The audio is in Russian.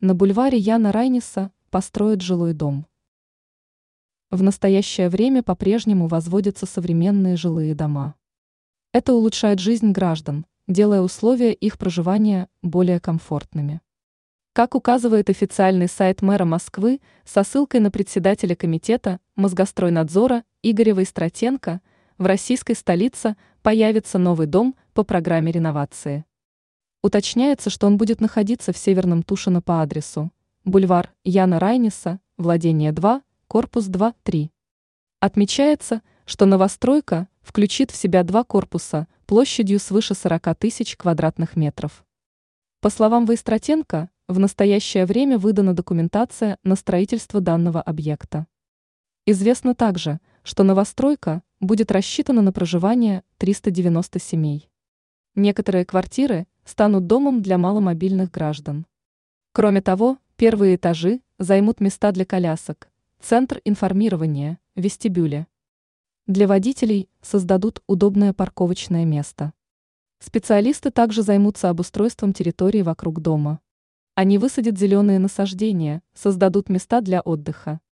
На бульваре Яна Райниса построят жилой дом. В настоящее время по-прежнему возводятся современные жилые дома. Это улучшает жизнь граждан, делая условия их проживания более комфортными. Как указывает официальный сайт мэра Москвы со ссылкой на председателя комитета Мозгостройнадзора Игоря Войстратенко, в российской столице появится новый дом по программе реновации. Уточняется, что он будет находиться в Северном Тушино по адресу бульвар Яна Райниса, владение 2, корпус 2-3. Отмечается, что новостройка включит в себя два корпуса площадью свыше 40 тысяч квадратных метров. По словам Войстратенко, в настоящее время выдана документация на строительство данного объекта. Известно также, что новостройка будет рассчитана на проживание 390 семей. Некоторые квартиры станут домом для маломобильных граждан. Кроме того, первые этажи займут места для колясок, центр информирования, вестибюли. Для водителей создадут удобное парковочное место. Специалисты также займутся обустройством территории вокруг дома. Они высадят зеленые насаждения, создадут места для отдыха.